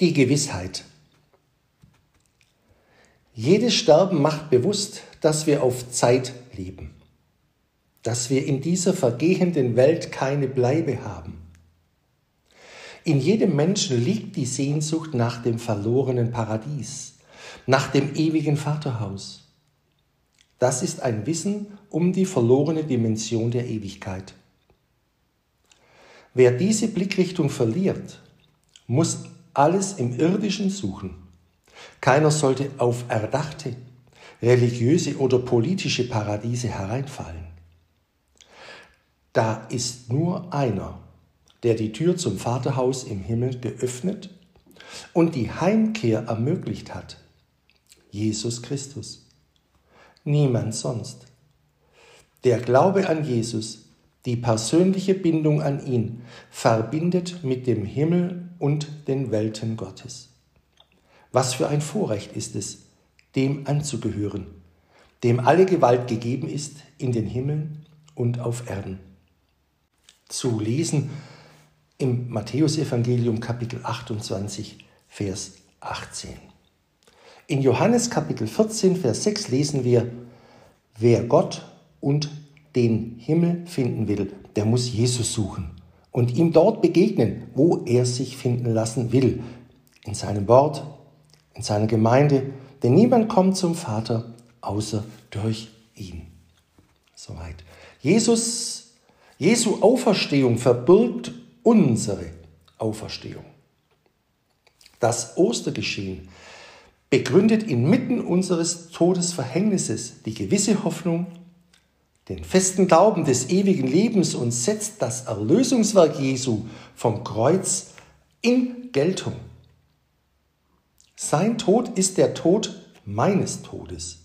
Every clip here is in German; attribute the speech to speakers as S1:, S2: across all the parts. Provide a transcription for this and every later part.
S1: Die Gewissheit. Jedes Sterben macht bewusst, dass wir auf Zeit leben, dass wir in dieser vergehenden Welt keine Bleibe haben. In jedem Menschen liegt die Sehnsucht nach dem verlorenen Paradies, nach dem ewigen Vaterhaus. Das ist ein Wissen um die verlorene Dimension der Ewigkeit. Wer diese Blickrichtung verliert, muss alles im Irdischen suchen. Keiner sollte auf erdachte, religiöse oder politische Paradiese hereinfallen. Da ist nur einer, der die Tür zum Vaterhaus im Himmel geöffnet und die Heimkehr ermöglicht hat. Jesus Christus. Niemand sonst. Der Glaube an Jesus, die persönliche Bindung an ihn, verbindet mit dem Himmel und den Welten Gottes. Was für ein Vorrecht ist es, dem anzugehören, dem alle Gewalt gegeben ist in den Himmeln und auf Erden. Zu lesen im Matthäusevangelium Kapitel 28, Vers 18. In Johannes Kapitel 14, Vers 6 lesen wir, wer Gott und den Himmel finden will, der muss Jesus suchen und ihm dort begegnen, wo er sich finden lassen will, in seinem Wort, in seiner Gemeinde, denn niemand kommt zum Vater außer durch ihn. Soweit. Jesus, Jesu Auferstehung verbirgt unsere Auferstehung. Das Ostergeschehen begründet inmitten unseres Todesverhängnisses die gewisse Hoffnung, den festen Glauben des ewigen Lebens und setzt das Erlösungswerk Jesu vom Kreuz in Geltung. Sein Tod ist der Tod meines Todes.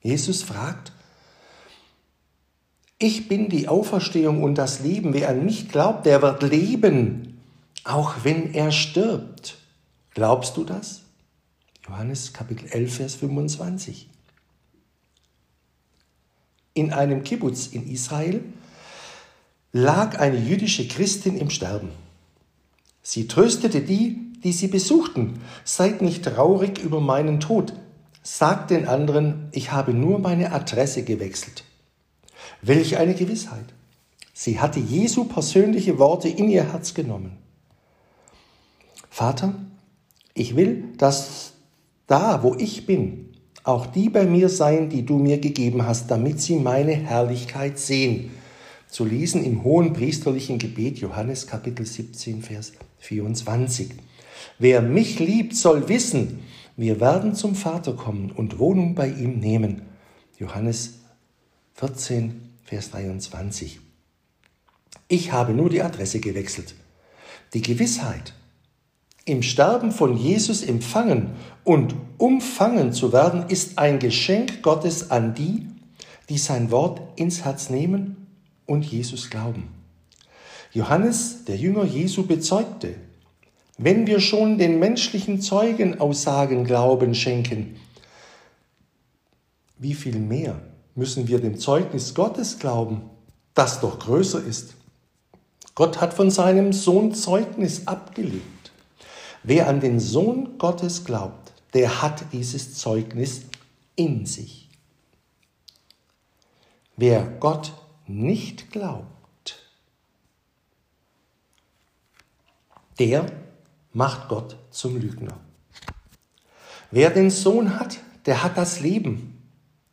S1: Jesus fragt, ich bin die Auferstehung und das Leben. Wer an mich glaubt, der wird leben, auch wenn er stirbt. Glaubst du das? Johannes Kapitel 11, Vers 25. In einem Kibbutz in Israel lag eine jüdische Christin im Sterben. Sie tröstete die, die sie besuchten. Seid nicht traurig über meinen Tod. Sagt den anderen, ich habe nur meine Adresse gewechselt. Welch eine Gewissheit. Sie hatte Jesu persönliche Worte in ihr Herz genommen. Vater, ich will, dass da, wo ich bin, auch die bei mir seien, die du mir gegeben hast, damit sie meine Herrlichkeit sehen. Zu lesen im hohen priesterlichen Gebet Johannes Kapitel 17, Vers 24. Wer mich liebt, soll wissen, wir werden zum Vater kommen und Wohnung bei ihm nehmen. Johannes 14, Vers 23. Ich habe nur die Adresse gewechselt. Die Gewissheit, im Sterben von Jesus empfangen und umfangen zu werden, ist ein Geschenk Gottes an die, die sein Wort ins Herz nehmen und Jesus glauben. Johannes, der Jünger Jesu, bezeugte, wenn wir schon den menschlichen Zeugenaussagen Glauben schenken, wie viel mehr müssen wir dem Zeugnis Gottes glauben, das doch größer ist. Gott hat von seinem Sohn Zeugnis abgelegt. Wer an den Sohn Gottes glaubt, der hat dieses Zeugnis in sich. Wer Gott nicht glaubt, der macht Gott zum Lügner. Wer den Sohn hat, der hat das Leben.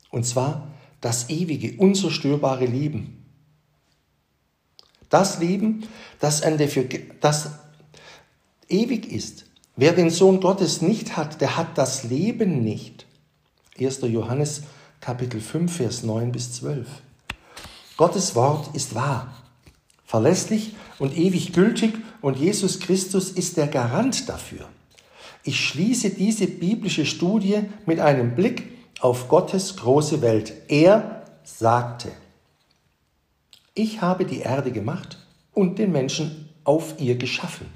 S1: Und zwar das ewige, unzerstörbare Leben. Das Leben, das, an der, das ewig ist. Wer den Sohn Gottes nicht hat, der hat das Leben nicht. 1. Johannes Kapitel 5, Vers 9 bis 12. Gottes Wort ist wahr, verlässlich und ewig gültig und Jesus Christus ist der Garant dafür. Ich schließe diese biblische Studie mit einem Blick auf Gottes große Welt. Er sagte, ich habe die Erde gemacht und den Menschen auf ihr geschaffen.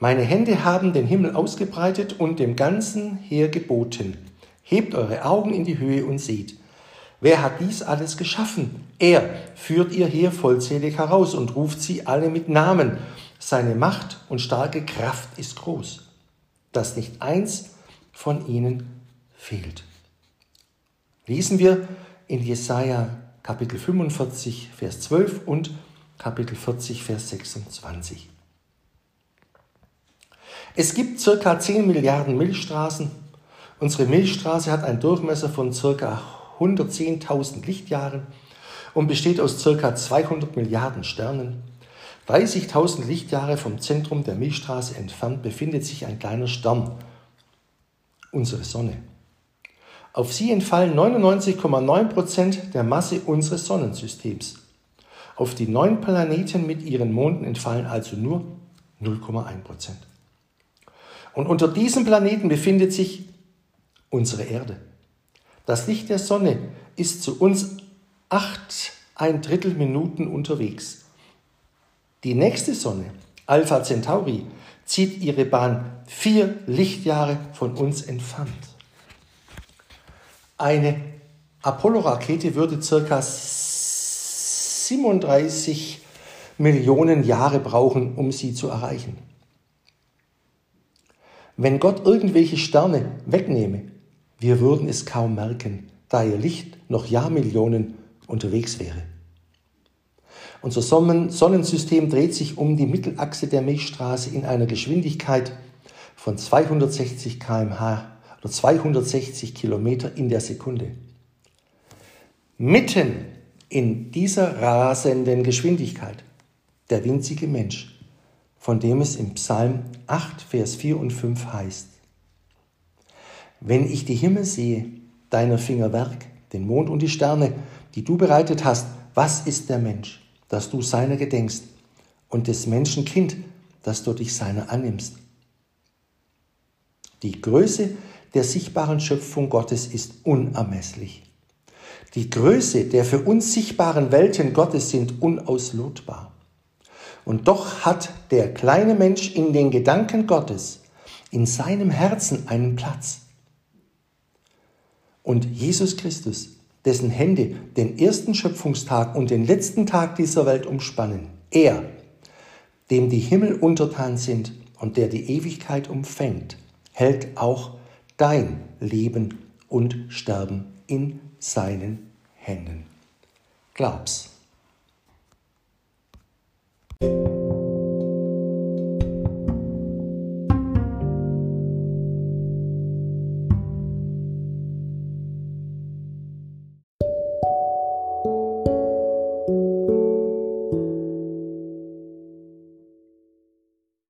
S1: Meine Hände haben den Himmel ausgebreitet und dem ganzen Heer geboten. Hebt eure Augen in die Höhe und seht, Wer hat dies alles geschaffen? Er führt ihr Heer vollzählig heraus und ruft sie alle mit Namen. Seine Macht und starke Kraft ist groß, dass nicht eins von ihnen fehlt. Lesen wir in Jesaja Kapitel 45, Vers 12 und Kapitel 40, Vers 26. Es gibt circa 10 Milliarden Milchstraßen. Unsere Milchstraße hat einen Durchmesser von circa 110.000 Lichtjahren und besteht aus ca. 200 Milliarden Sternen. 30.000 Lichtjahre vom Zentrum der Milchstraße entfernt befindet sich ein kleiner Stern, unsere Sonne. Auf sie entfallen 99,9 Prozent der Masse unseres Sonnensystems. Auf die neun Planeten mit ihren Monden entfallen also nur 0,1 Prozent. Und unter diesem Planeten befindet sich unsere Erde. Das Licht der Sonne ist zu uns acht ein Drittel Minuten unterwegs. Die nächste Sonne, Alpha Centauri, zieht ihre Bahn vier Lichtjahre von uns entfernt. Eine Apollo-Rakete würde circa 37 Millionen Jahre brauchen, um sie zu erreichen. Wenn Gott irgendwelche Sterne wegnehme, wir würden es kaum merken, da ihr Licht noch Jahrmillionen unterwegs wäre. Unser Sonnensystem dreht sich um die Mittelachse der Milchstraße in einer Geschwindigkeit von 260 km/h oder 260 Kilometer in der Sekunde. Mitten in dieser rasenden Geschwindigkeit der winzige Mensch, von dem es im Psalm 8, Vers 4 und 5 heißt, wenn ich die Himmel sehe, deiner Finger Werk, den Mond und die Sterne, die du bereitet hast, was ist der Mensch, dass du seiner gedenkst, und des Menschen Kind, dass du dich seiner annimmst? Die Größe der sichtbaren Schöpfung Gottes ist unermesslich. Die Größe der für uns sichtbaren Welten Gottes sind unauslotbar. Und doch hat der kleine Mensch in den Gedanken Gottes, in seinem Herzen einen Platz. Und Jesus Christus, dessen Hände den ersten Schöpfungstag und den letzten Tag dieser Welt umspannen, er, dem die Himmel untertan sind und der die Ewigkeit umfängt, hält auch dein Leben und Sterben in seinen Händen. Glaub's. you